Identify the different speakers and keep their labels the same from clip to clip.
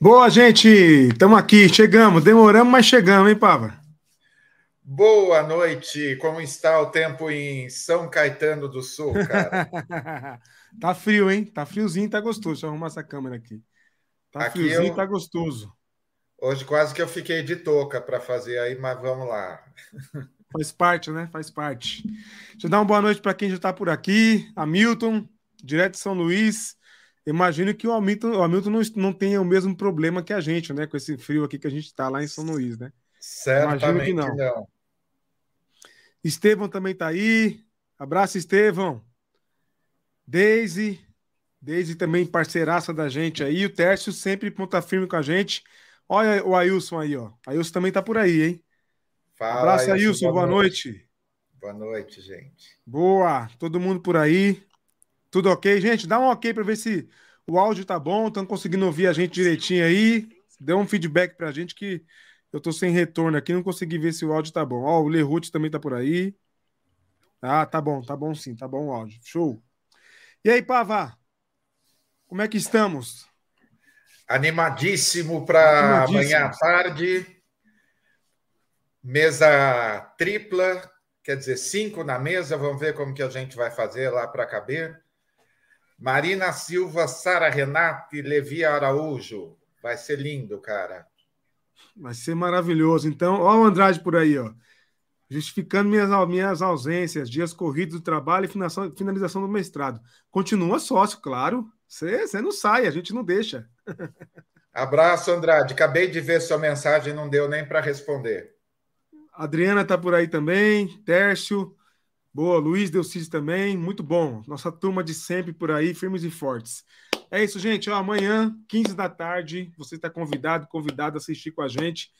Speaker 1: Boa, gente! Estamos aqui, chegamos. Demoramos, mas chegamos, hein, Pava?
Speaker 2: Boa noite. Como está o tempo em São Caetano do Sul, cara?
Speaker 1: tá frio, hein? Tá friozinho, tá gostoso. Deixa eu arrumar essa câmera aqui. Tá aqui friozinho, eu... tá gostoso.
Speaker 2: Hoje quase que eu fiquei de touca para fazer aí, mas vamos lá.
Speaker 1: Faz parte, né? Faz parte. Deixa eu dar uma boa noite para quem já está por aqui. Hamilton, direto de São Luís. Imagino que o Hamilton, o Hamilton não, não tenha o mesmo problema que a gente, né? Com esse frio aqui que a gente está lá em São Luís, né?
Speaker 2: Certamente que não. não.
Speaker 1: Estevão também está aí. Abraço, Estevão. Deise. Deise também parceiraça da gente aí. O Tércio sempre ponta firme com a gente. Olha o Ailson aí, ó. Ailson também tá por aí, hein? Fala, Abraço, Ailson. Boa, boa noite.
Speaker 2: noite. Boa noite, gente.
Speaker 1: Boa. Todo mundo por aí. Tudo ok, gente? Dá um ok para ver se o áudio tá bom. Estão conseguindo ouvir a gente direitinho aí. Dê um feedback pra gente que eu tô sem retorno aqui, não consegui ver se o áudio tá bom. Ó, o Lerute também tá por aí. Ah, tá bom, tá bom sim, tá bom o áudio. Show. E aí, Pava? Como é que estamos?
Speaker 2: Animadíssimo para amanhã à tarde. Mesa tripla, quer dizer, cinco na mesa. Vamos ver como que a gente vai fazer lá para caber. Marina Silva, Sara Renate, Levi Araújo. Vai ser lindo, cara.
Speaker 1: Vai ser maravilhoso. Então, ó o Andrade por aí, ó. Justificando minhas, minhas ausências, dias corridos do trabalho e finalização do mestrado. Continua sócio, claro. Você não sai, a gente não deixa.
Speaker 2: Abraço, Andrade. Acabei de ver sua mensagem, não deu nem para responder.
Speaker 1: Adriana está por aí também, Tércio. Boa, Luiz Delcis também, muito bom. Nossa turma de sempre por aí, firmes e fortes. É isso, gente. Ó, amanhã, 15 da tarde, você está convidado, convidado a assistir com a gente,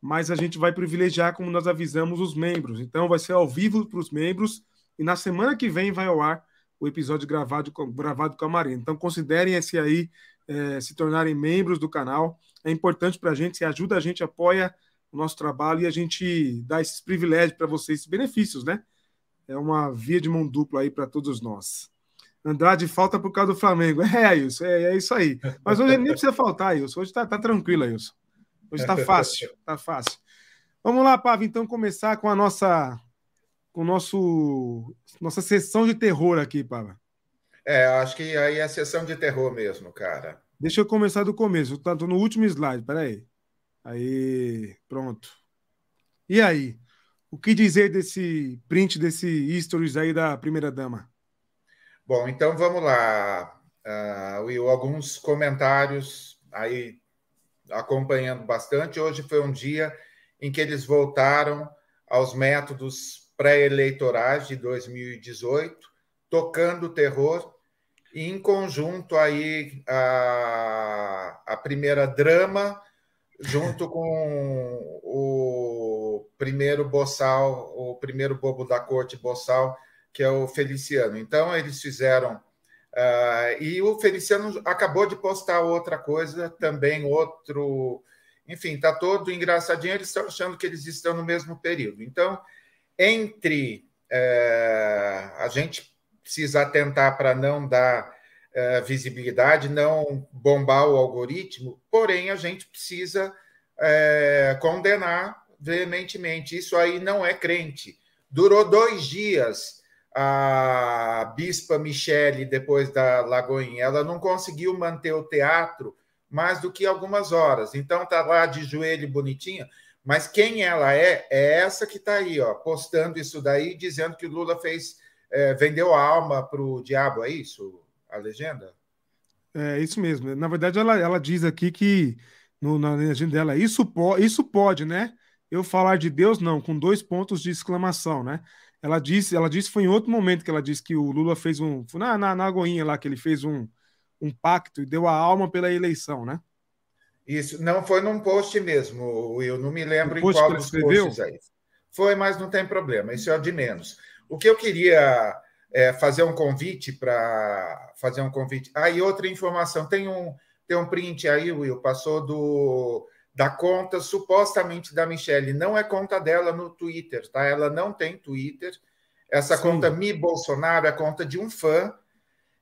Speaker 1: mas a gente vai privilegiar, como nós avisamos, os membros. Então, vai ser ao vivo para os membros e na semana que vem vai ao ar o episódio gravado, gravado com a Marina. Então, considerem esse aí é, se tornarem membros do canal. É importante para a gente, se ajuda a gente, apoia o nosso trabalho e a gente dá esses privilégios para vocês, esses benefícios, né? É uma via de mão dupla aí para todos nós. Andrade falta por causa do Flamengo. É, isso, é, é, isso aí. Mas hoje nem precisa faltar, Wilson. Hoje está tá tranquilo, Wilson. Hoje está fácil, está fácil. Vamos lá, Pava, então começar com a nossa com nosso nossa sessão de terror aqui, Pava.
Speaker 2: É, acho que aí é a sessão de terror mesmo, cara.
Speaker 1: Deixa eu começar do começo. Tá no último slide, peraí. Aí, pronto. E aí? O que dizer desse print, desse stories aí da primeira dama?
Speaker 2: Bom, então vamos lá, uh, Will. Alguns comentários aí acompanhando bastante. Hoje foi um dia em que eles voltaram aos métodos pré-eleitorais de 2018, tocando terror e em conjunto aí a, a primeira drama junto com o primeiro boçal, o primeiro bobo da corte boçal, que é o Feliciano. Então eles fizeram uh, e o Feliciano acabou de postar outra coisa também, outro, enfim, tá todo engraçadinho. Eles estão achando que eles estão no mesmo período. Então entre uh, a gente precisa atentar para não dar uh, visibilidade, não bombar o algoritmo, porém a gente precisa uh, condenar veementemente. Isso aí não é crente. Durou dois dias a bispa Michele, depois da Lagoinha, ela não conseguiu manter o teatro mais do que algumas horas. Então tá lá de joelho bonitinha, mas quem ela é é essa que está aí, ó, postando isso daí, dizendo que o Lula fez é, vendeu a alma para o diabo, é isso? A legenda?
Speaker 1: É isso mesmo. Na verdade, ela, ela diz aqui que no, na legenda dela, isso, po isso pode, né? Eu falar de Deus, não, com dois pontos de exclamação, né? Ela disse, ela disse, foi em outro momento que ela disse que o Lula fez um. Na, na, na lá, que ele fez um, um pacto e deu a alma pela eleição, né?
Speaker 2: Isso, não foi num post mesmo, eu não me lembro em qual dos posts aí. Foi, mas não tem problema, isso é de menos. O que eu queria é, fazer um convite para fazer um convite. Ah, e outra informação, tem um, tem um print aí, Will, passou do da conta supostamente da Michelle. Não é conta dela no Twitter, tá? Ela não tem Twitter. Essa Sim. conta Mi Bolsonaro é conta de um fã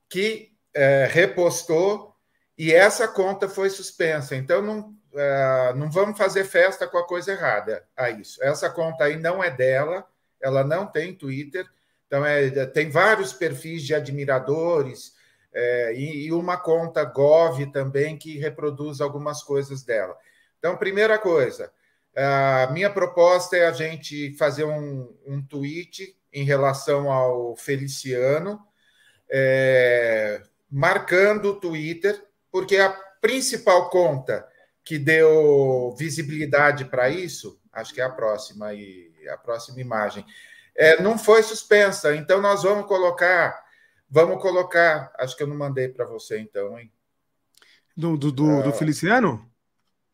Speaker 2: que é, repostou e essa conta foi suspensa. Então, não, uh, não vamos fazer festa com a coisa errada a isso. Essa conta aí não é dela, ela não tem Twitter. Então, é, tem vários perfis de admiradores é, e, e, uma conta Gov também que reproduz algumas coisas dela. Então, primeira coisa, a minha proposta é a gente fazer um, um tweet em relação ao Feliciano, é, marcando o Twitter, porque a principal conta que deu visibilidade para isso, acho que é a próxima e a próxima imagem, é, não foi suspensa. Então nós vamos colocar, vamos colocar, acho que eu não mandei para você então, hein?
Speaker 1: Do, do, do, do, ah. Feliciano?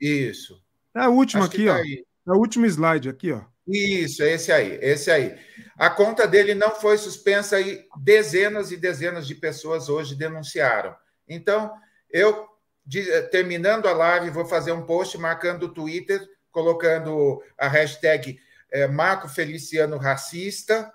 Speaker 2: Isso.
Speaker 1: É o último acho aqui, tá ó. Aí. É o último slide aqui, ó.
Speaker 2: Isso, esse aí, esse aí. A conta dele não foi suspensa e dezenas e dezenas de pessoas hoje denunciaram. Então, eu, de, terminando a live, vou fazer um post marcando o Twitter, colocando a hashtag é, Marco Feliciano Racista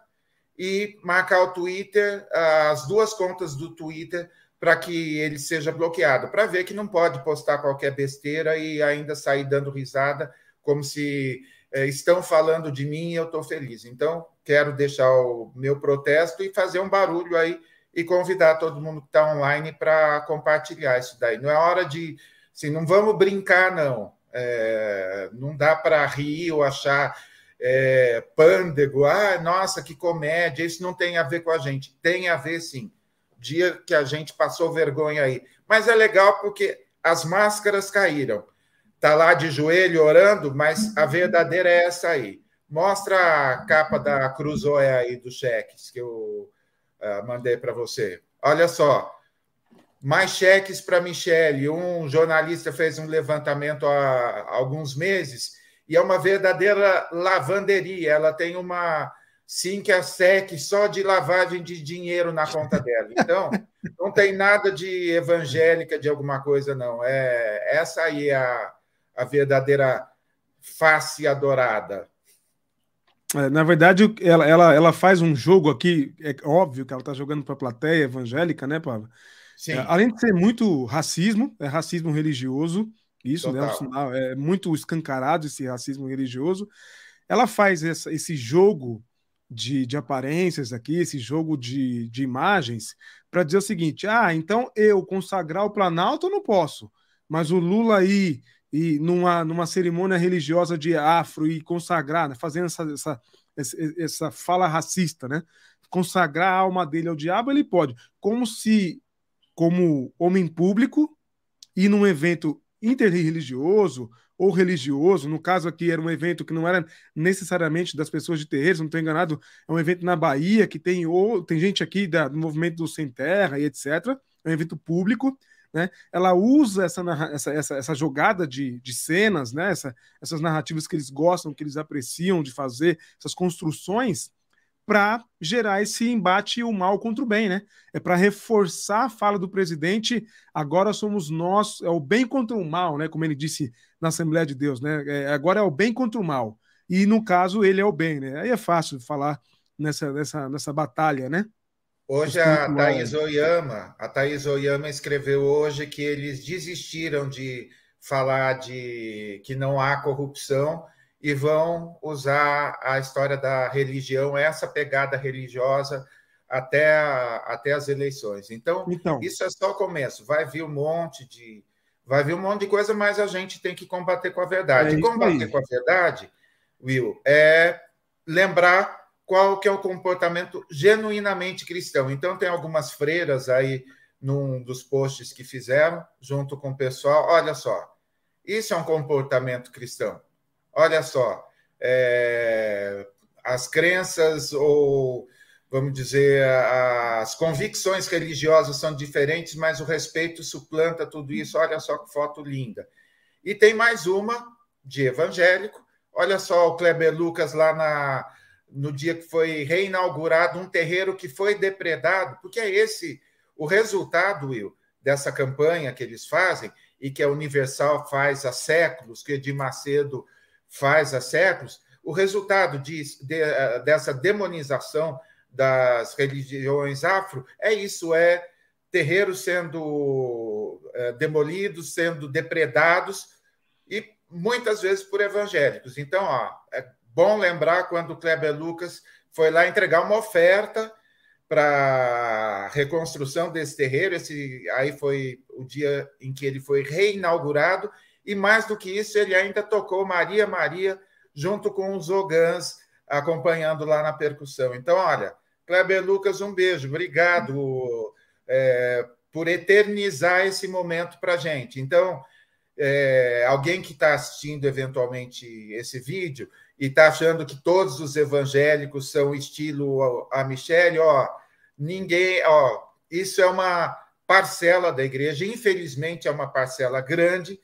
Speaker 2: e marcar o Twitter, as duas contas do Twitter, para que ele seja bloqueado, para ver que não pode postar qualquer besteira e ainda sair dando risada, como se é, estão falando de mim e eu estou feliz. Então, quero deixar o meu protesto e fazer um barulho aí e convidar todo mundo que está online para compartilhar isso daí. Não é hora de. Assim, não vamos brincar, não. É, não dá para rir ou achar é, pândego. Ah, nossa, que comédia. Isso não tem a ver com a gente. Tem a ver, sim. Dia que a gente passou vergonha aí. Mas é legal porque as máscaras caíram está lá de joelho orando, mas a verdadeira é essa aí. Mostra a capa da Cruzoé aí dos cheques que eu uh, mandei para você. Olha só, mais cheques para Michele. Um jornalista fez um levantamento há alguns meses e é uma verdadeira lavanderia. Ela tem uma sim que a SEC só de lavagem de dinheiro na conta dela. Então, não tem nada de evangélica de alguma coisa, não. É essa aí é a a verdadeira face adorada.
Speaker 1: É, na verdade, ela, ela, ela faz um jogo aqui, é óbvio que ela está jogando para a plateia evangélica, né, Pablo? Sim. É, além de ser muito racismo, é racismo religioso, isso, né, é, é muito escancarado esse racismo religioso. Ela faz essa, esse jogo de, de aparências aqui, esse jogo de, de imagens, para dizer o seguinte: ah, então eu consagrar o Planalto eu não posso, mas o Lula aí e numa, numa cerimônia religiosa de afro e consagrar, né, fazendo essa, essa, essa fala racista, né? Consagrar a alma dele ao diabo, ele pode. Como se, como homem público, e num evento interreligioso ou religioso, no caso aqui era um evento que não era necessariamente das pessoas de terreiro, não estou enganado, é um evento na Bahia que tem, ou, tem gente aqui da, do movimento do Sem Terra e etc. É um evento público né? Ela usa essa, essa, essa, essa jogada de, de cenas, né? Essa, essas narrativas que eles gostam, que eles apreciam de fazer, essas construções, para gerar esse embate o mal contra o bem, né? É para reforçar a fala do presidente. Agora somos nós, é o bem contra o mal, né? Como ele disse na Assembleia de Deus, né? É, agora é o bem contra o mal. E no caso ele é o bem, né? Aí é fácil falar nessa, nessa, nessa batalha, né?
Speaker 2: Hoje a Thaís Oyama, a Thaís Oyama escreveu hoje que eles desistiram de falar de que não há corrupção e vão usar a história da religião, essa pegada religiosa até, a, até as eleições. Então, então, isso é só o começo. Vai vir um monte de vai vir um monte de coisa, mas a gente tem que combater com a verdade. É combater com a verdade, Will, é lembrar qual que é o comportamento genuinamente cristão. Então, tem algumas freiras aí num dos posts que fizeram, junto com o pessoal. Olha só, isso é um comportamento cristão. Olha só, é, as crenças ou, vamos dizer, as convicções religiosas são diferentes, mas o respeito suplanta tudo isso. Olha só que foto linda. E tem mais uma de evangélico. Olha só o Kleber Lucas lá na no dia que foi reinaugurado um terreiro que foi depredado, porque é esse o resultado, Will, dessa campanha que eles fazem e que a Universal faz há séculos, que Edir Macedo faz há séculos, o resultado de, de, dessa demonização das religiões afro é isso, é terreiros sendo é, demolidos, sendo depredados, e muitas vezes por evangélicos. Então, ó, é bom lembrar quando o Kleber Lucas foi lá entregar uma oferta para reconstrução desse terreiro. Esse aí foi o dia em que ele foi reinaugurado e mais do que isso, ele ainda tocou Maria Maria junto com os Ogãs acompanhando lá na percussão. Então, olha, Kleber Lucas, um beijo, obrigado é, por eternizar esse momento para gente. Então, é, alguém que está assistindo eventualmente esse vídeo e está achando que todos os evangélicos são estilo a Michelle, ó, ninguém, ó, isso é uma parcela da igreja, infelizmente é uma parcela grande,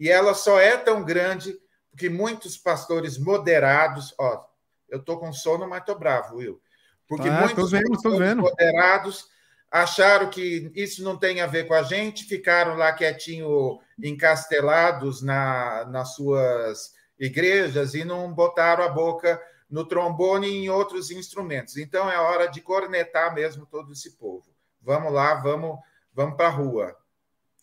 Speaker 2: e ela só é tão grande porque muitos pastores moderados, ó, eu tô com sono, mas tô bravo, Will. Porque ah, muitos vendo, pastores moderados acharam que isso não tem a ver com a gente, ficaram lá quietinho, encastelados na, nas suas igrejas e não botaram a boca no trombone e em outros instrumentos. Então é hora de cornetar mesmo todo esse povo. Vamos lá, vamos, vamos para a rua.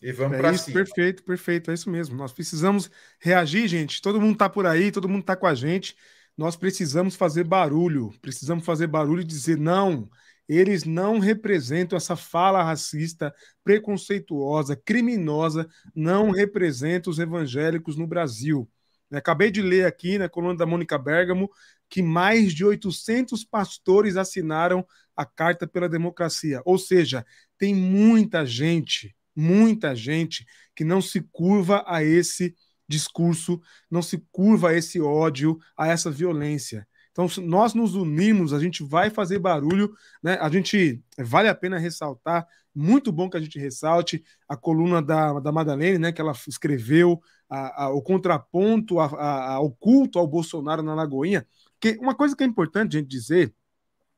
Speaker 2: E vamos
Speaker 1: é para cima. Perfeito, perfeito. É isso mesmo. Nós precisamos reagir, gente. Todo mundo está por aí, todo mundo está com a gente. Nós precisamos fazer barulho. Precisamos fazer barulho e dizer não. Eles não representam essa fala racista, preconceituosa, criminosa, não representam os evangélicos no Brasil. Acabei de ler aqui na coluna da Mônica Bergamo que mais de 800 pastores assinaram a Carta pela Democracia. Ou seja, tem muita gente, muita gente que não se curva a esse discurso, não se curva a esse ódio, a essa violência. Então, se nós nos unirmos, a gente vai fazer barulho, né? A gente vale a pena ressaltar, muito bom que a gente ressalte a coluna da, da Madalene, né? Que ela escreveu a, a, o contraponto ao culto ao Bolsonaro na Lagoinha. Porque uma coisa que é importante a gente dizer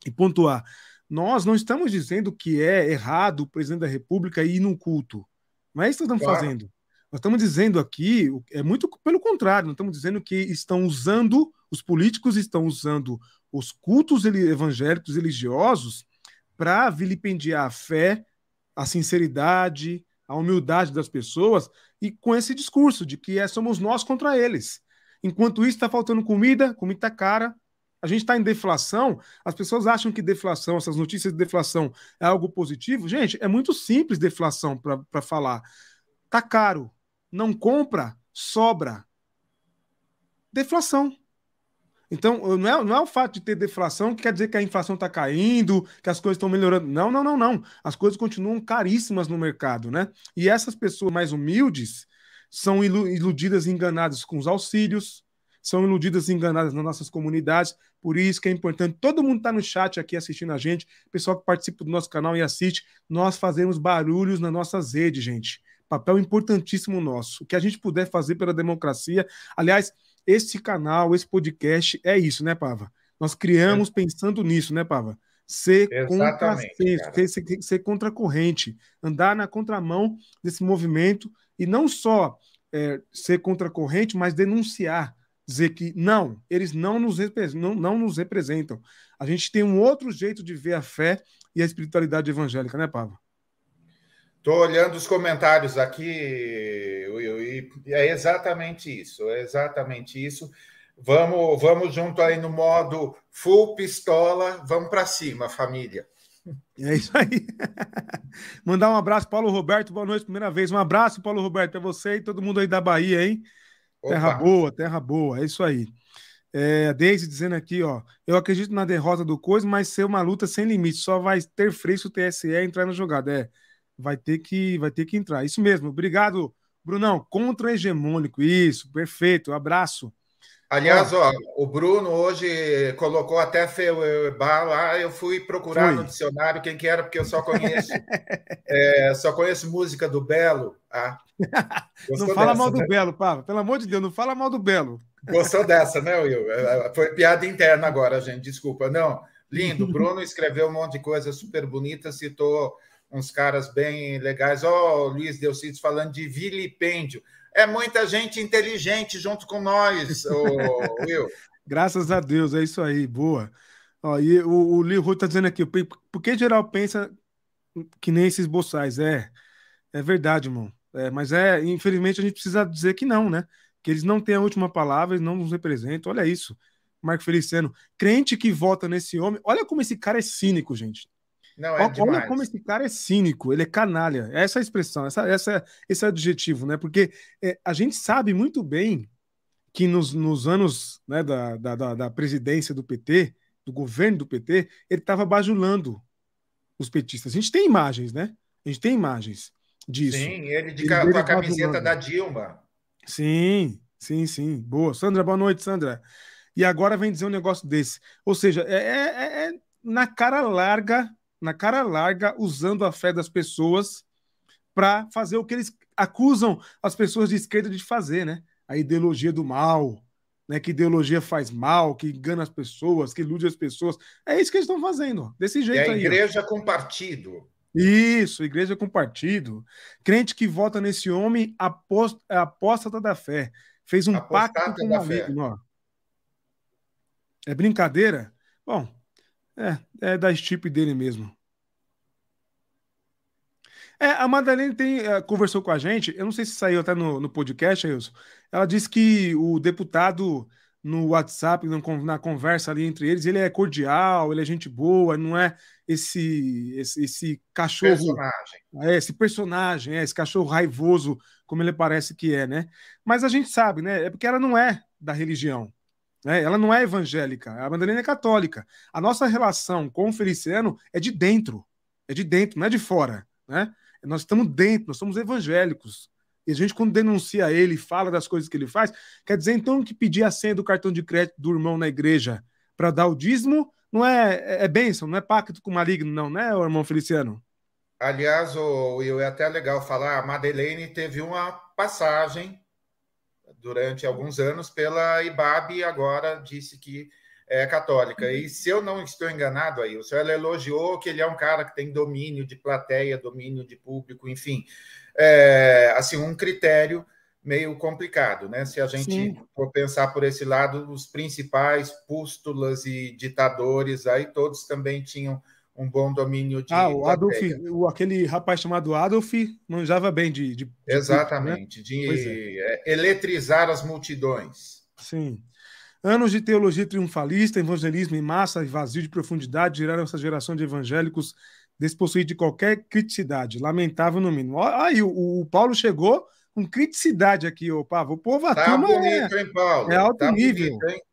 Speaker 1: e pontuar: nós não estamos dizendo que é errado o presidente da República ir num culto. Não é isso que estamos claro. fazendo. Nós estamos dizendo aqui, é muito pelo contrário, nós estamos dizendo que estão usando, os políticos estão usando os cultos evangélicos religiosos para vilipendiar a fé, a sinceridade, a humildade das pessoas e com esse discurso de que é, somos nós contra eles. Enquanto isso está faltando comida, comida está cara, a gente está em deflação, as pessoas acham que deflação, essas notícias de deflação é algo positivo. Gente, é muito simples deflação para falar. Tá caro, não compra, sobra. Deflação. Então, não é, não é o fato de ter deflação que quer dizer que a inflação está caindo, que as coisas estão melhorando. Não, não, não, não. As coisas continuam caríssimas no mercado, né? E essas pessoas mais humildes são iludidas e enganadas com os auxílios, são iludidas e enganadas nas nossas comunidades. Por isso que é importante, todo mundo está no chat aqui assistindo a gente, pessoal que participa do nosso canal e assiste, nós fazemos barulhos nas nossas redes, gente. Papel importantíssimo nosso. O que a gente puder fazer pela democracia. Aliás, esse canal, esse podcast é isso, né, Pava? Nós criamos é. pensando nisso, né, Pava? Ser contra ser, ser, ser contra a corrente, andar na contramão desse movimento e não só é, ser contra a corrente, mas denunciar, dizer que não, eles não nos, não, não nos representam. A gente tem um outro jeito de ver a fé e a espiritualidade evangélica, né, Pava?
Speaker 2: Estou olhando os comentários aqui, Will, e é exatamente isso, é exatamente isso. Vamos, vamos junto aí no modo full pistola, vamos para cima, família.
Speaker 1: É isso aí. Mandar um abraço, Paulo Roberto, boa noite, primeira vez. Um abraço, Paulo Roberto, é você e todo mundo aí da Bahia, hein? Opa. Terra boa, terra boa, é isso aí. É, a Deise dizendo aqui, ó, eu acredito na derrota do Coisa, mas ser uma luta sem limite, só vai ter freio se o TSE entrar na jogada. É, vai ter que vai ter que entrar. Isso mesmo. Obrigado, Brunão. Contra-hegemônico. Isso, perfeito. abraço.
Speaker 2: Aliás, ó, o Bruno hoje colocou até Feuerbach lá. Eu fui procurar Foi. no dicionário quem que era, porque eu só conheço é, só conheço música do Belo. Ah,
Speaker 1: não fala dessa, mal do né? Belo, Pava. Pelo amor de Deus, não fala mal do Belo.
Speaker 2: Gostou dessa, né, Will? É, é, foi piada interna agora, gente. Desculpa. Não, lindo. Bruno escreveu um monte de coisa super bonita, citou uns caras bem legais. Ó, oh, Luiz Delcides falando de vilipêndio. É muita gente inteligente junto com nós, Will.
Speaker 1: Graças a Deus, é isso aí, boa. Ó, e o, o Ruth está dizendo aqui, por que geral pensa Que nem esses boçais, é. É verdade, irmão. É, mas é, infelizmente, a gente precisa dizer que não, né? Que eles não têm a última palavra, eles não nos representam. Olha isso. Marco Feliciano, crente que vota nesse homem. Olha como esse cara é cínico, gente. Não, é Olha demais. como esse cara é cínico, ele é canalha. Essa é a expressão, essa, essa, esse é o adjetivo, né? Porque é, a gente sabe muito bem que nos, nos anos né, da, da, da, presidência do PT, do governo do PT, ele estava bajulando os petistas. A gente tem imagens, né? A gente tem imagens disso.
Speaker 2: Sim, ele, de, ele com a camiseta da Dilma.
Speaker 1: Sim, sim, sim. Boa. Sandra, boa noite, Sandra. E agora vem dizer um negócio desse. Ou seja, é, é, é na cara larga, na cara larga, usando a fé das pessoas para fazer o que eles acusam as pessoas de esquerda de fazer, né? A ideologia do mal, né? Que ideologia faz mal, que engana as pessoas, que ilude as pessoas. É isso que eles estão fazendo, desse jeito
Speaker 2: aí.
Speaker 1: É a
Speaker 2: igreja com partido.
Speaker 1: Isso, igreja com partido. Crente que vota nesse homem aposta, é apóstata da fé. Fez um Apostata pacto com o amigo. Ó. É brincadeira? Bom, é, é da estipe dele mesmo. É, a Madalene tem, é, conversou com a gente, eu não sei se saiu até no, no podcast, Wilson. Ela disse que o deputado no WhatsApp, na conversa ali entre eles, ele é cordial, ele é gente boa, não é esse esse, esse cachorro. Personagem. É, esse personagem, é, esse cachorro raivoso, como ele parece que é, né? Mas a gente sabe, né? É porque ela não é da religião. Né? Ela não é evangélica, a Madalena é católica. A nossa relação com o Feliciano é de dentro, é de dentro, não é de fora. Né? Nós estamos dentro, nós somos evangélicos. E a gente, quando denuncia ele, fala das coisas que ele faz, quer dizer então que pedir a senha do cartão de crédito do irmão na igreja para dar o dízimo não é, é, é bênção, não é pacto com o maligno, não, né, irmão Feliciano?
Speaker 2: Aliás, o é até legal falar, a Madeleine teve uma passagem durante alguns anos pela IBAB e agora disse que é católica. E se eu não estou enganado aí, o senhor elogiou que ele é um cara que tem domínio de plateia, domínio de público, enfim, é, assim um critério meio complicado, né? Se a gente Sim. for pensar por esse lado, os principais pústulas e ditadores aí todos também tinham um bom domínio de.
Speaker 1: Ah, o Adolf, o, aquele rapaz chamado Adolf manjava bem de. de, de
Speaker 2: Exatamente, de, né? de é. eletrizar as multidões.
Speaker 1: Sim. Anos de teologia triunfalista, evangelismo em massa e vazio de profundidade geraram essa geração de evangélicos despossuídos de qualquer criticidade. Lamentável no mínimo. Aí, o, o Paulo chegou com criticidade aqui, ô Pavo. O povo,
Speaker 2: tá bonito, é, hein, Paulo?
Speaker 1: é alto tá nível. Bonito,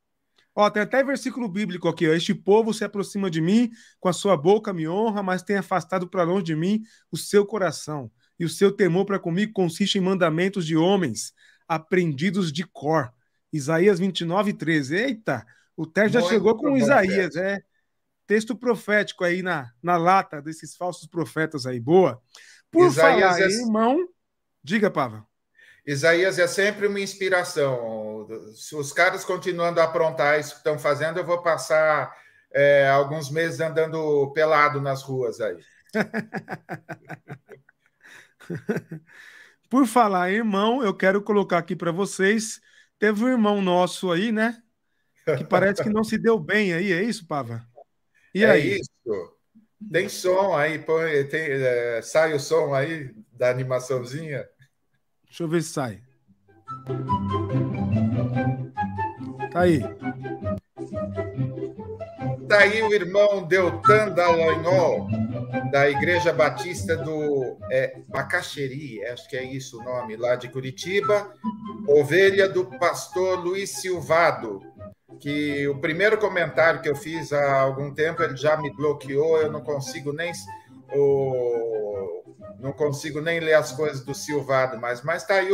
Speaker 1: Ó, tem até versículo bíblico aqui, ó. Este povo se aproxima de mim, com a sua boca me honra, mas tem afastado para longe de mim o seu coração. E o seu temor para comigo consiste em mandamentos de homens, aprendidos de cor. Isaías 29, 13. Eita, o Té já chegou com Isaías, é. Texto profético aí na, na lata desses falsos profetas aí. Boa. Por Isaías falar, é... irmão, diga, Pava.
Speaker 2: Isaías é sempre uma inspiração. Se os caras continuando a aprontar isso que estão fazendo, eu vou passar é, alguns meses andando pelado nas ruas aí.
Speaker 1: Por falar irmão, eu quero colocar aqui para vocês. Teve um irmão nosso aí, né? Que parece que não se deu bem aí, é isso, Pava?
Speaker 2: E é aí? isso. Tem som aí, põe, tem, é, sai o som aí da animaçãozinha.
Speaker 1: Deixa eu ver se sai. Tá aí.
Speaker 2: Tá aí o irmão Deltan Dallagnol, da Igreja Batista do é, Bacaxeri, acho que é isso o nome, lá de Curitiba. Ovelha do pastor Luiz Silvado, que o primeiro comentário que eu fiz há algum tempo, ele já me bloqueou, eu não consigo nem... O, não consigo nem ler as coisas do Silvado mais, mas está aí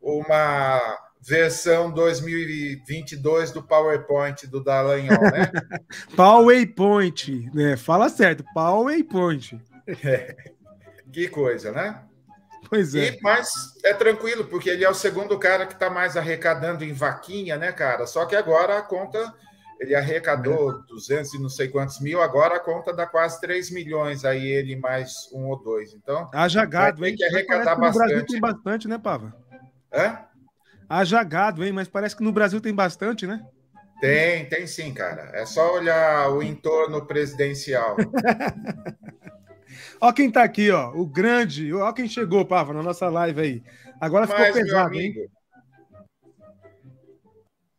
Speaker 2: uma versão 2022 do PowerPoint do Dallagnol, né?
Speaker 1: PowerPoint, né? Fala certo, PowerPoint.
Speaker 2: É. Que coisa, né?
Speaker 1: Pois é.
Speaker 2: E, mas é tranquilo, porque ele é o segundo cara que está mais arrecadando em vaquinha, né, cara? Só que agora a conta ele arrecadou é. 200 e não sei quantos mil, agora a conta dá quase 3 milhões, aí ele mais um ou dois. Então,
Speaker 1: haja gado, hein?
Speaker 2: que arrecadar bastante. No Brasil
Speaker 1: tem bastante, né, Pava?
Speaker 2: Hã?
Speaker 1: Haja gado, hein? Mas parece que no Brasil tem bastante, né?
Speaker 2: Tem, tem sim, cara. É só olhar o entorno presidencial.
Speaker 1: Ó quem tá aqui, ó, o grande, ó quem chegou, Pava, na nossa live aí. Agora ficou Mas, pesado, amigo, hein?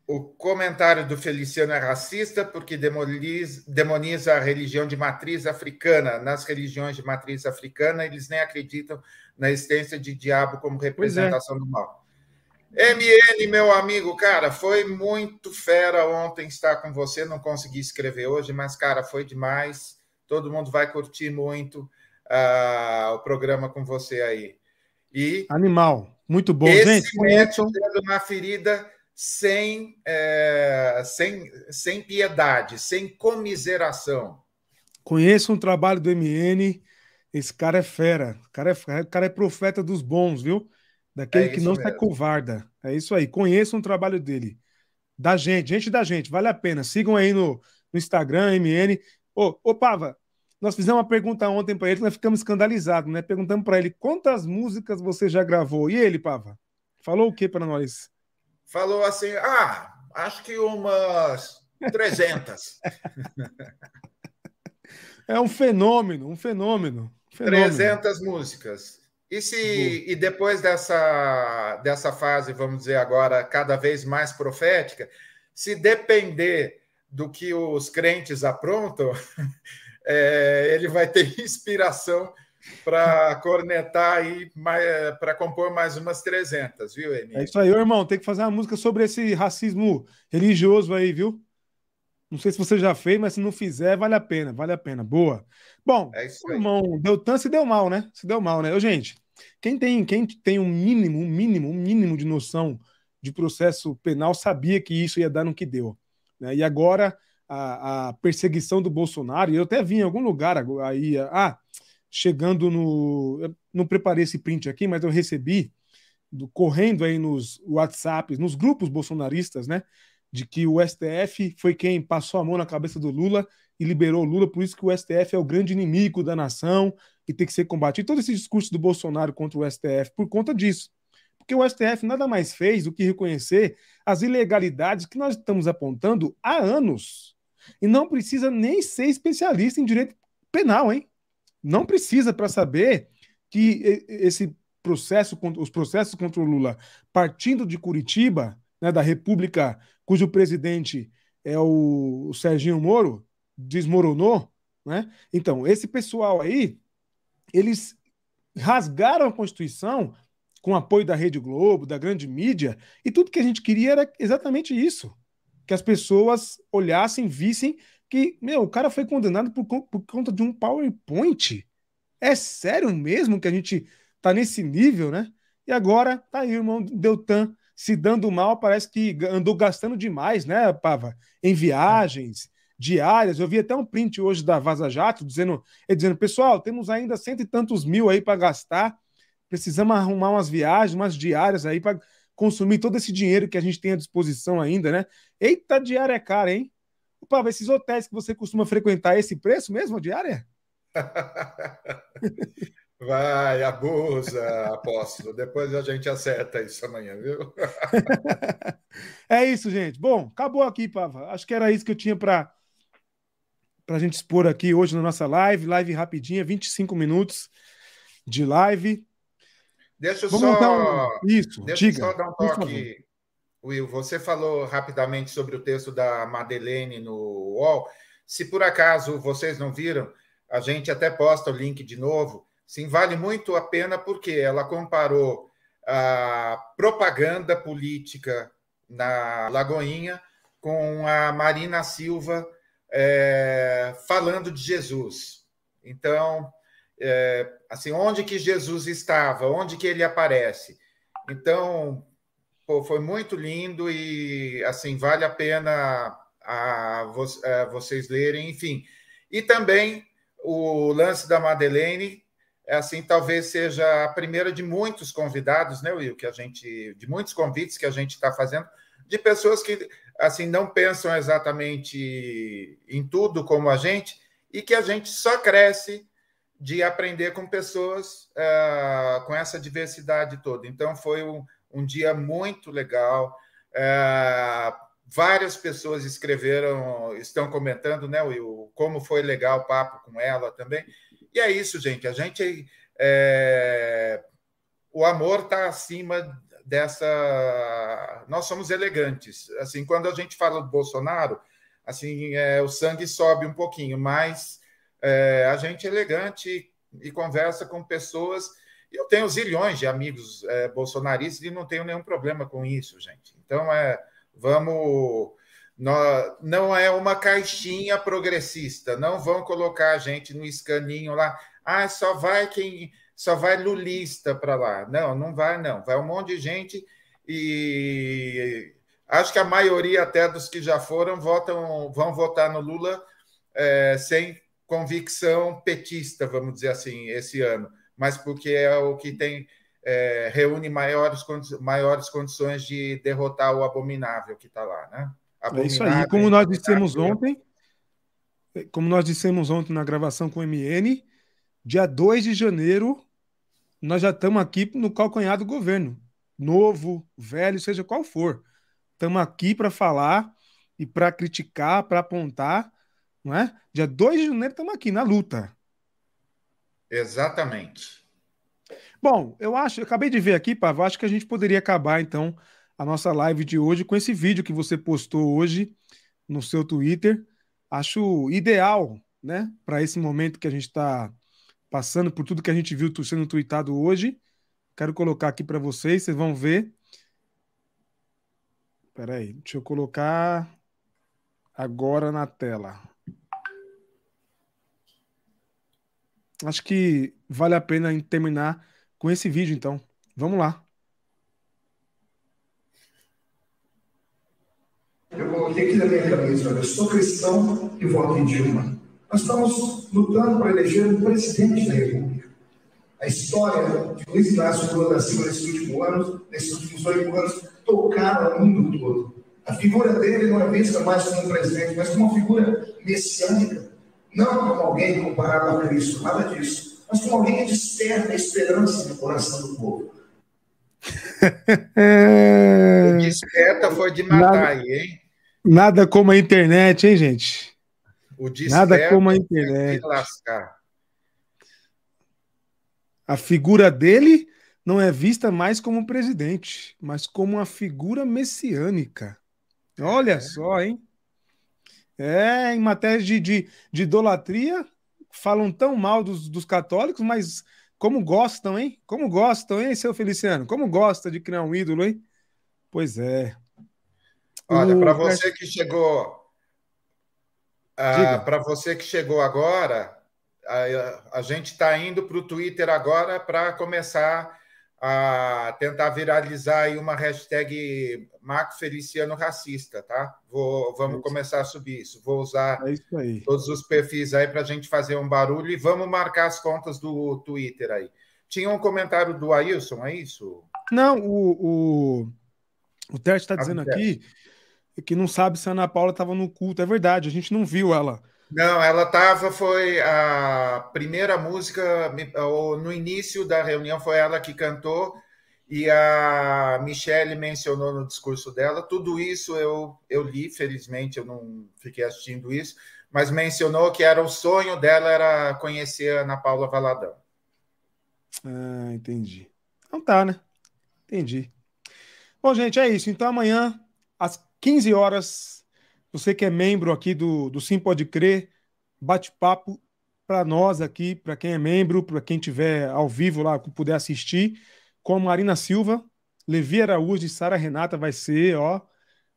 Speaker 2: O comentário do Feliciano é racista porque demoniza, a religião de matriz africana. Nas religiões de matriz africana, eles nem acreditam na existência de diabo como é. representação é. do mal. MN, meu amigo, cara, foi muito fera ontem estar com você. Não consegui escrever hoje, mas, cara, foi demais. Todo mundo vai curtir muito uh, o programa com você aí.
Speaker 1: E Animal, muito bom,
Speaker 2: esse gente. Esse uma ferida sem, é, sem, sem piedade, sem comiseração.
Speaker 1: Conheço um trabalho do MN. Esse cara é fera. O cara é, o cara é profeta dos bons, viu? Daquele é que não se covarda. É isso aí. Conheço um trabalho dele. Da gente, gente da gente. Vale a pena. Sigam aí no, no Instagram, MN. Ô, ô Pava, nós fizemos uma pergunta ontem para ele, nós ficamos escandalizados, né? Perguntamos para ele quantas músicas você já gravou. E ele, Pava, falou o que para nós?
Speaker 2: Falou assim: ah, acho que umas 300.
Speaker 1: é um fenômeno, um fenômeno.
Speaker 2: fenômeno. 300 músicas. E se e depois dessa, dessa fase, vamos dizer agora, cada vez mais profética, se depender do que os crentes aprontam, é, ele vai ter inspiração para cornetar aí, para compor mais umas 300, viu, Emílio?
Speaker 1: É isso aí, irmão. Tem que fazer uma música sobre esse racismo religioso aí, viu? Não sei se você já fez, mas se não fizer, vale a pena, vale a pena. Boa. Bom, é o irmão Deltan se deu mal, né? Se deu mal, né? Eu, gente, quem tem, quem tem um mínimo, um mínimo, um mínimo de noção de processo penal sabia que isso ia dar no que deu. Né? E agora a, a perseguição do Bolsonaro, e eu até vi em algum lugar aí, ah, chegando no. Eu não preparei esse print aqui, mas eu recebi do, correndo aí nos WhatsApps, nos grupos bolsonaristas, né? De que o STF foi quem passou a mão na cabeça do Lula e liberou o Lula, por isso que o STF é o grande inimigo da nação e tem que ser combatido. Todo esse discurso do Bolsonaro contra o STF por conta disso. Porque o STF nada mais fez do que reconhecer as ilegalidades que nós estamos apontando há anos. E não precisa nem ser especialista em direito penal, hein? Não precisa para saber que esse processo, os processos contra o Lula, partindo de Curitiba, né, da República cujo presidente é o, o Serginho Moro, desmoronou, né? Então, esse pessoal aí, eles rasgaram a Constituição com apoio da Rede Globo, da grande mídia, e tudo que a gente queria era exatamente isso. Que as pessoas olhassem, vissem que, meu, o cara foi condenado por, por conta de um PowerPoint. É sério mesmo que a gente tá nesse nível, né? E agora tá aí o irmão Deltan se dando mal, parece que andou gastando demais, né, Pava? Em viagens diárias. Eu vi até um print hoje da Vaza Jato dizendo, dizendo, pessoal, temos ainda cento e tantos mil aí para gastar. Precisamos arrumar umas viagens, umas diárias aí para consumir todo esse dinheiro que a gente tem à disposição ainda, né? Eita, diária é cara, hein? Pava, esses hotéis que você costuma frequentar, esse preço mesmo, diária?
Speaker 2: Vai, abusa, apóstolo. Depois a gente acerta isso amanhã, viu?
Speaker 1: é isso, gente. Bom, acabou aqui, Pava. Acho que era isso que eu tinha para a gente expor aqui hoje na nossa live. Live rapidinha, 25 minutos de live.
Speaker 2: Deixa eu Vamos só.
Speaker 1: Um... Isso,
Speaker 2: deixa diga. só dar um toque Will, você falou rapidamente sobre o texto da Madeleine no UOL. Se por acaso vocês não viram, a gente até posta o link de novo. Sim, vale muito a pena porque ela comparou a propaganda política na Lagoinha com a Marina Silva é, falando de Jesus. Então, é, assim, onde que Jesus estava? Onde que ele aparece? Então, Pô, foi muito lindo e assim vale a pena a, a, vocês lerem, enfim. E também o lance da Madeleine, assim, talvez seja a primeira de muitos convidados, né, Will, que a gente, de muitos convites que a gente está fazendo, de pessoas que assim não pensam exatamente em tudo como a gente e que a gente só cresce de aprender com pessoas uh, com essa diversidade toda. Então foi um, um dia muito legal. É, várias pessoas escreveram, estão comentando, né, Will, como foi legal o papo com ela também. E é isso, gente. A gente. É... O amor está acima dessa. Nós somos elegantes. Assim, quando a gente fala do Bolsonaro, assim, é, o sangue sobe um pouquinho, mas é, a gente é elegante e conversa com pessoas. Eu tenho zilhões de amigos é, bolsonaristas e não tenho nenhum problema com isso, gente. Então, é, vamos. Não, é uma caixinha progressista. Não vão colocar a gente no escaninho lá. Ah, só vai quem só vai lulista para lá. Não, não vai, não. Vai um monte de gente e acho que a maioria até dos que já foram votam, vão votar no Lula é, sem convicção petista, vamos dizer assim, esse ano, mas porque é o que tem é, reúne maiores, maiores condições de derrotar o abominável que está lá, né?
Speaker 1: Abominável, é isso aí. Como nós dissemos ontem, como nós dissemos ontem na gravação com o MN, dia 2 de janeiro, nós já estamos aqui no calcanhar do governo. Novo, velho, seja qual for. Estamos aqui para falar e para criticar, para apontar não é? Dia 2 de janeiro estamos aqui na luta.
Speaker 2: Exatamente.
Speaker 1: Bom, eu acho, eu acabei de ver aqui, Pavo, acho que a gente poderia acabar então a nossa live de hoje com esse vídeo que você postou hoje no seu Twitter. Acho ideal, né, para esse momento que a gente está passando por tudo que a gente viu sendo tweetado hoje. Quero colocar aqui para vocês, vocês vão ver. Espera aí, deixa eu colocar agora na tela. Acho que vale a pena terminar com esse vídeo, então. Vamos lá.
Speaker 3: Eu coloquei aqui na minha cabeça, olha, sou cristão e voto em Dilma. Nós estamos lutando para eleger um presidente da República. A história de Luiz Inácio Lula da Silva nesses últimos anos, nesses últimos oito anos, tocaram o mundo todo. A figura dele não é vista mais como um presidente, mas como uma figura messiânica não como alguém comparado a Cristo, nada disso. Mas como alguém que desperta a esperança no coração do povo.
Speaker 2: o desperta foi de matar nada, aí, hein?
Speaker 1: Nada como a internet, hein, gente? O nada como a internet. A figura dele não é vista mais como presidente, mas como uma figura messiânica. Olha é. só, hein? É, em matéria de, de, de idolatria, falam tão mal dos, dos católicos, mas como gostam, hein? Como gostam, hein, seu Feliciano? Como gosta de criar um ídolo, hein? Pois é.
Speaker 2: Olha, para você que chegou. Ah, para você que chegou agora, a, a gente está indo para o Twitter agora para começar a tentar viralizar aí uma hashtag Marco Feliciano Racista, tá? Vou, vamos é começar a subir isso. Vou usar é todos os perfis aí para a gente fazer um barulho e vamos marcar as contas do Twitter aí. Tinha um comentário do Ailson, é isso?
Speaker 1: Não, o, o, o Tércio está dizendo aqui que não sabe se a Ana Paula estava no culto. É verdade, a gente não viu ela.
Speaker 2: Não, ela estava, foi a primeira música, no início da reunião foi ela que cantou, e a Michelle mencionou no discurso dela. Tudo isso eu, eu li, felizmente eu não fiquei assistindo isso, mas mencionou que era o sonho dela era conhecer a Ana Paula Valadão.
Speaker 1: Ah, entendi. Então tá, né? Entendi. Bom, gente, é isso. Então amanhã, às 15 horas, você que é membro aqui do, do Sim Pode Crer, bate-papo para nós aqui, para quem é membro, para quem tiver ao vivo lá, puder assistir, com a Marina Silva, Levi Araújo e Sara Renata vai ser, ó,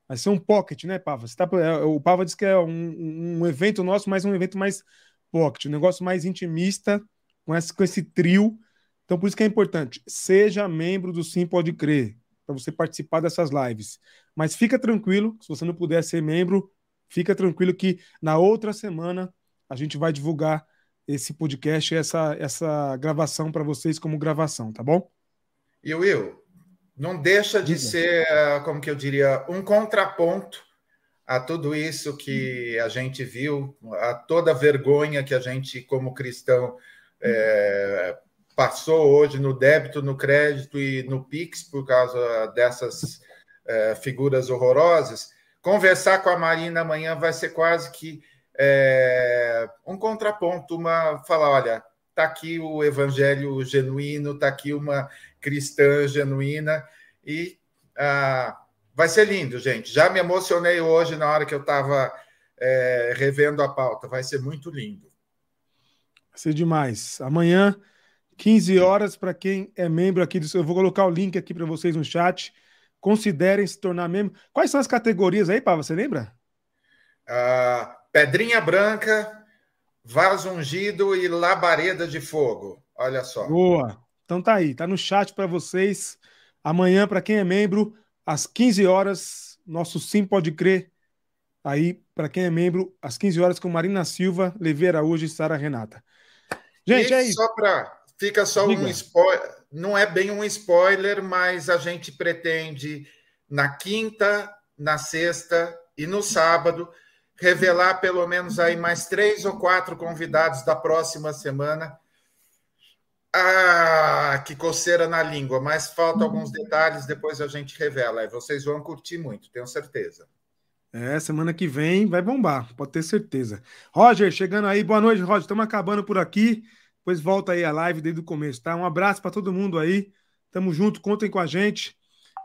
Speaker 1: vai ser um pocket, né, Pava? Tá, é, o Pava disse que é um, um, evento nosso, mas um evento mais pocket, um negócio mais intimista, com esse, com esse trio. Então, por isso que é importante, seja membro do Sim Pode Crer para você participar dessas lives. Mas fica tranquilo, se você não puder ser membro, fica tranquilo que na outra semana a gente vai divulgar esse podcast, essa, essa gravação para vocês como gravação, tá bom?
Speaker 2: E Will, não deixa de Diga. ser, como que eu diria, um contraponto a tudo isso que a gente viu, a toda a vergonha que a gente, como cristão, é, passou hoje no débito, no crédito e no Pix por causa dessas é, figuras horrorosas. Conversar com a Marina amanhã vai ser quase que é, um contraponto, uma falar, olha, está aqui o evangelho genuíno, está aqui uma cristã genuína e ah, vai ser lindo, gente. Já me emocionei hoje na hora que eu estava é, revendo a pauta. Vai ser muito lindo.
Speaker 1: Vai ser demais. Amanhã, 15 horas, para quem é membro aqui do Eu vou colocar o link aqui para vocês no chat. Considerem se tornar membro. Quais são as categorias aí, Pá? Você lembra?
Speaker 2: Ah, pedrinha branca, vaso ungido e labareda de fogo. Olha só.
Speaker 1: Boa. Então tá aí, tá no chat para vocês. Amanhã, para quem é membro, às 15 horas, nosso Sim Pode Crer. Aí, para quem é membro, às 15 horas com Marina Silva, Levi Araújo e Sara Renata.
Speaker 2: Gente, e é isso. Só para. Fica só Diga. um spoiler. Não é bem um spoiler, mas a gente pretende na quinta, na sexta e no sábado revelar pelo menos aí mais três ou quatro convidados da próxima semana. Ah, que coceira na língua, mas faltam alguns detalhes, depois a gente revela. Aí vocês vão curtir muito, tenho certeza.
Speaker 1: É, semana que vem vai bombar, pode ter certeza. Roger, chegando aí, boa noite, Roger. Estamos acabando por aqui. Depois volta aí a live desde o começo, tá? Um abraço para todo mundo aí. Tamo junto, contem com a gente.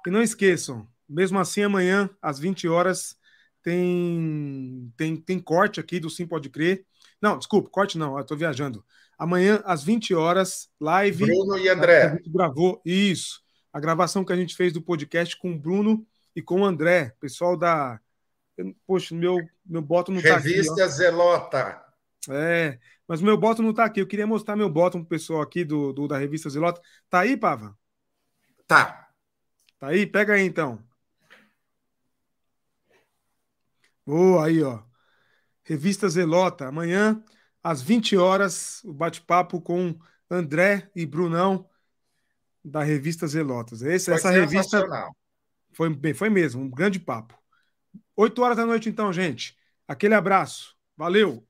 Speaker 1: E não esqueçam, mesmo assim, amanhã, às 20 horas, tem, tem, tem corte aqui do Sim Pode Crer. Não, desculpa, corte não, eu tô viajando. Amanhã, às 20 horas, live.
Speaker 2: Bruno e André.
Speaker 1: A gente gravou, isso. A gravação que a gente fez do podcast com o Bruno e com o André, pessoal da. Poxa, meu, meu boto não
Speaker 2: tá Revista aqui. Revista Zelota.
Speaker 1: É, mas meu boto não tá aqui. Eu queria mostrar meu boto pro pessoal aqui do, do da Revista Zelota. Tá aí, Pava?
Speaker 2: Tá.
Speaker 1: Tá aí? Pega aí então. Boa, aí, ó. Revista Zelota. Amanhã, às 20 horas, o bate-papo com André e Brunão da Revista Zelotas. Esse, essa revista foi bem, foi mesmo, um grande papo. 8 horas da noite, então, gente. Aquele abraço. Valeu!